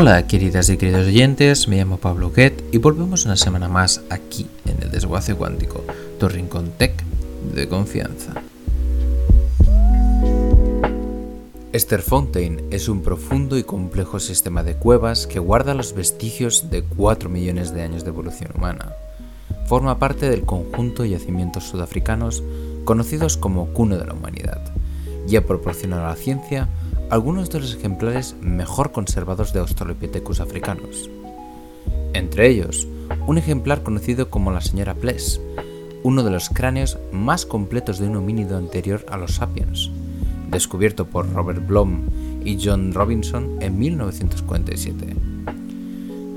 Hola queridas y queridos oyentes, me llamo Pablo Guet y volvemos una semana más aquí en el Desguace Cuántico, tu rincón tech de confianza. Fountain es un profundo y complejo sistema de cuevas que guarda los vestigios de 4 millones de años de evolución humana. Forma parte del conjunto de yacimientos sudafricanos conocidos como Cuna de la Humanidad y ha proporcionado a la ciencia algunos de los ejemplares mejor conservados de Australopithecus africanos. Entre ellos, un ejemplar conocido como la señora Pless, uno de los cráneos más completos de un homínido anterior a los sapiens, descubierto por Robert Blom y John Robinson en 1947.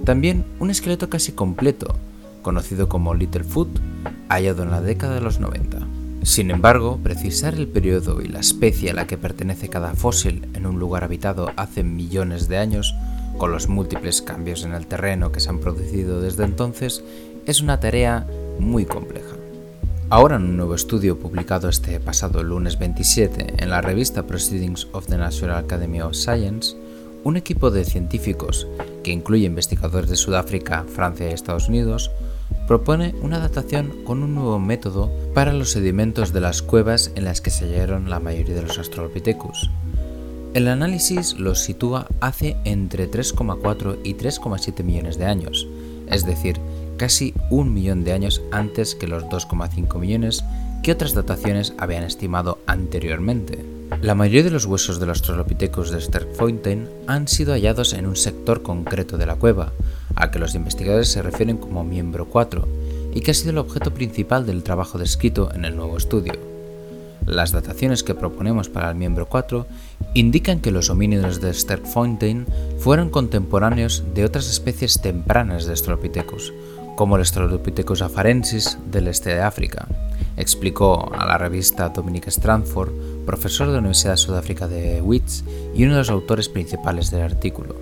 También un esqueleto casi completo, conocido como Littlefoot, hallado en la década de los 90. Sin embargo, precisar el periodo y la especie a la que pertenece cada fósil en un lugar habitado hace millones de años, con los múltiples cambios en el terreno que se han producido desde entonces, es una tarea muy compleja. Ahora en un nuevo estudio publicado este pasado lunes 27 en la revista Proceedings of the National Academy of Science, un equipo de científicos, que incluye investigadores de Sudáfrica, Francia y Estados Unidos, propone una datación con un nuevo método para los sedimentos de las cuevas en las que se hallaron la mayoría de los Australopithecus. El análisis los sitúa hace entre 3,4 y 3,7 millones de años, es decir, casi un millón de años antes que los 2,5 millones que otras dataciones habían estimado anteriormente. La mayoría de los huesos de los Australopithecus de Sterkfontein han sido hallados en un sector concreto de la cueva, a que los investigadores se refieren como miembro 4, y que ha sido el objeto principal del trabajo descrito en el nuevo estudio. Las dataciones que proponemos para el miembro 4 indican que los homínidos de Sterkfontein fueron contemporáneos de otras especies tempranas de Australopithecus, como el Australopithecus afarensis del este de África, explicó a la revista Dominic Strandford, profesor de la Universidad de Sudáfrica de Wits y uno de los autores principales del artículo.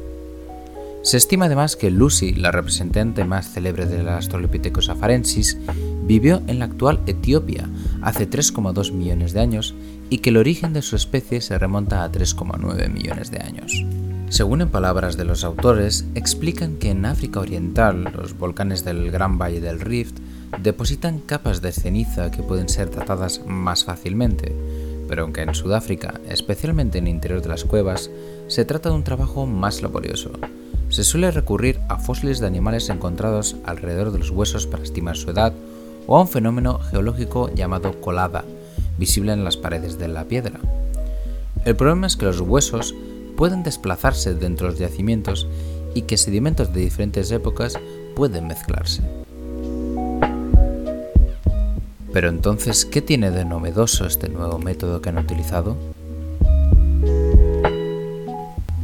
Se estima además que Lucy, la representante más célebre de la Australopithecus afarensis, vivió en la actual Etiopía hace 3,2 millones de años y que el origen de su especie se remonta a 3,9 millones de años. Según en palabras de los autores, explican que en África Oriental los volcanes del Gran Valle del Rift depositan capas de ceniza que pueden ser datadas más fácilmente, pero aunque en Sudáfrica, especialmente en el interior de las cuevas, se trata de un trabajo más laborioso, se suele recurrir a fósiles de animales encontrados alrededor de los huesos para estimar su edad o a un fenómeno geológico llamado colada, visible en las paredes de la piedra. El problema es que los huesos pueden desplazarse dentro de los yacimientos y que sedimentos de diferentes épocas pueden mezclarse. Pero entonces, ¿qué tiene de novedoso este nuevo método que han utilizado?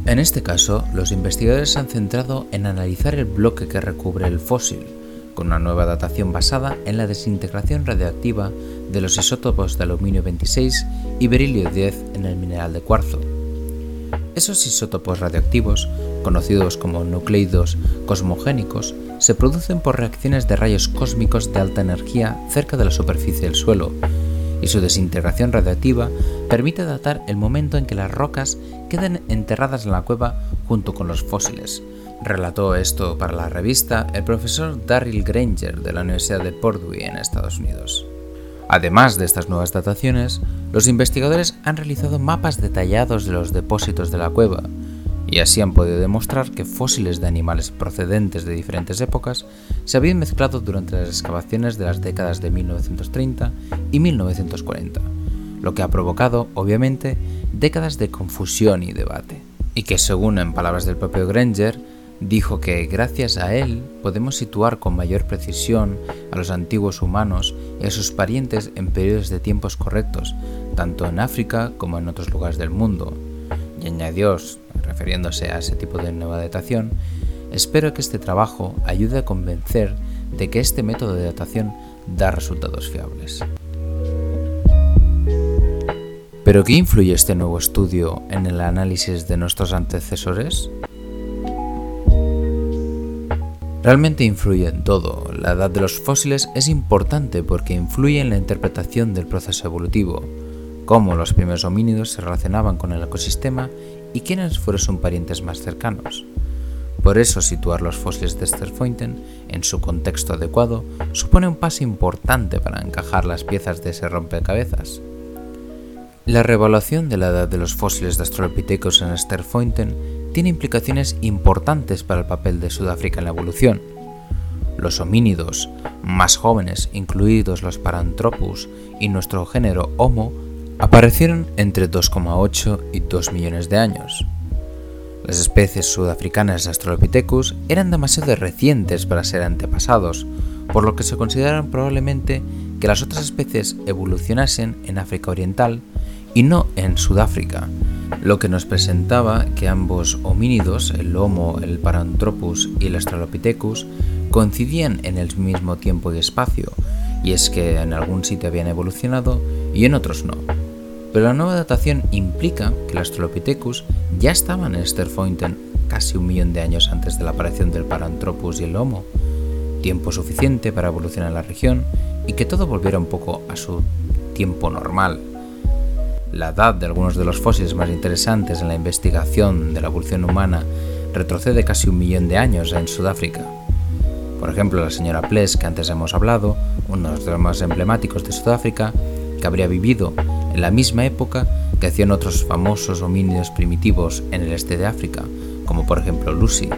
En este caso, los investigadores se han centrado en analizar el bloque que recubre el fósil, con una nueva datación basada en la desintegración radioactiva de los isótopos de aluminio 26 y berilio 10 en el mineral de cuarzo. Esos isótopos radioactivos, conocidos como nucleidos cosmogénicos, se producen por reacciones de rayos cósmicos de alta energía cerca de la superficie del suelo, y su desintegración radiactiva permite datar el momento en que las rocas quedan enterradas en la cueva junto con los fósiles. Relató esto para la revista el profesor Darryl Granger de la Universidad de Purdue en Estados Unidos. Además de estas nuevas dataciones, los investigadores han realizado mapas detallados de los depósitos de la cueva, y así han podido demostrar que fósiles de animales procedentes de diferentes épocas se habían mezclado durante las excavaciones de las décadas de 1930 y 1940, lo que ha provocado, obviamente, décadas de confusión y debate. Y que según en palabras del propio Granger, dijo que gracias a él podemos situar con mayor precisión a los antiguos humanos y a sus parientes en periodos de tiempos correctos, tanto en África como en otros lugares del mundo. Y añadió, refiriéndose a ese tipo de nueva datación, espero que este trabajo ayude a convencer de que este método de datación da resultados fiables. ¿Pero qué influye este nuevo estudio en el análisis de nuestros antecesores? Realmente influye en todo. La edad de los fósiles es importante porque influye en la interpretación del proceso evolutivo, cómo los primeros homínidos se relacionaban con el ecosistema y quiénes fueron sus parientes más cercanos. Por eso situar los fósiles de Sterfointen en su contexto adecuado supone un paso importante para encajar las piezas de ese rompecabezas. La revaluación de la edad de los fósiles de Australopithecus en Sterfointen tiene implicaciones importantes para el papel de Sudáfrica en la evolución. Los homínidos más jóvenes, incluidos los Paranthropus y nuestro género Homo, aparecieron entre 2,8 y 2 millones de años. Las especies sudafricanas de Australopithecus eran demasiado recientes para ser antepasados, por lo que se consideraron probablemente que las otras especies evolucionasen en África Oriental y no en Sudáfrica, lo que nos presentaba que ambos homínidos, el Homo, el Paranthropus y el Australopithecus, coincidían en el mismo tiempo y espacio, y es que en algún sitio habían evolucionado y en otros no. Pero la nueva datación implica que el Australopithecus ya estaban en Sterfointen casi un millón de años antes de la aparición del Paranthropus y el Homo, tiempo suficiente para evolucionar la región y que todo volviera un poco a su tiempo normal, la edad de algunos de los fósiles más interesantes en la investigación de la evolución humana retrocede casi un millón de años en Sudáfrica. Por ejemplo, la señora Ples, que antes hemos hablado, uno de los más emblemáticos de Sudáfrica, que habría vivido en la misma época que hacían otros famosos homínidos primitivos en el este de África, como por ejemplo Lucy,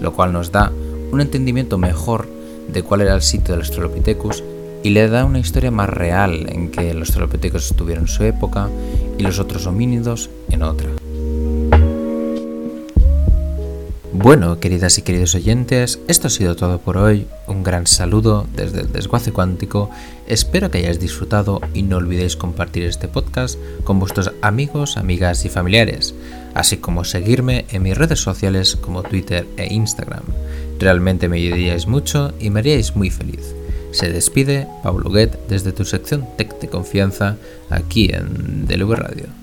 lo cual nos da un entendimiento mejor de cuál era el sitio del Australopithecus y le da una historia más real en que los Australopithecus estuvieron en su época y los otros homínidos en otra. Bueno, queridas y queridos oyentes, esto ha sido todo por hoy. Un gran saludo desde el desguace cuántico. Espero que hayáis disfrutado y no olvidéis compartir este podcast con vuestros amigos, amigas y familiares, así como seguirme en mis redes sociales como Twitter e Instagram. Realmente me ayudaríais mucho y me haríais muy feliz. Se despide Pablo Guet desde tu sección Tech de Confianza aquí en DLV Radio.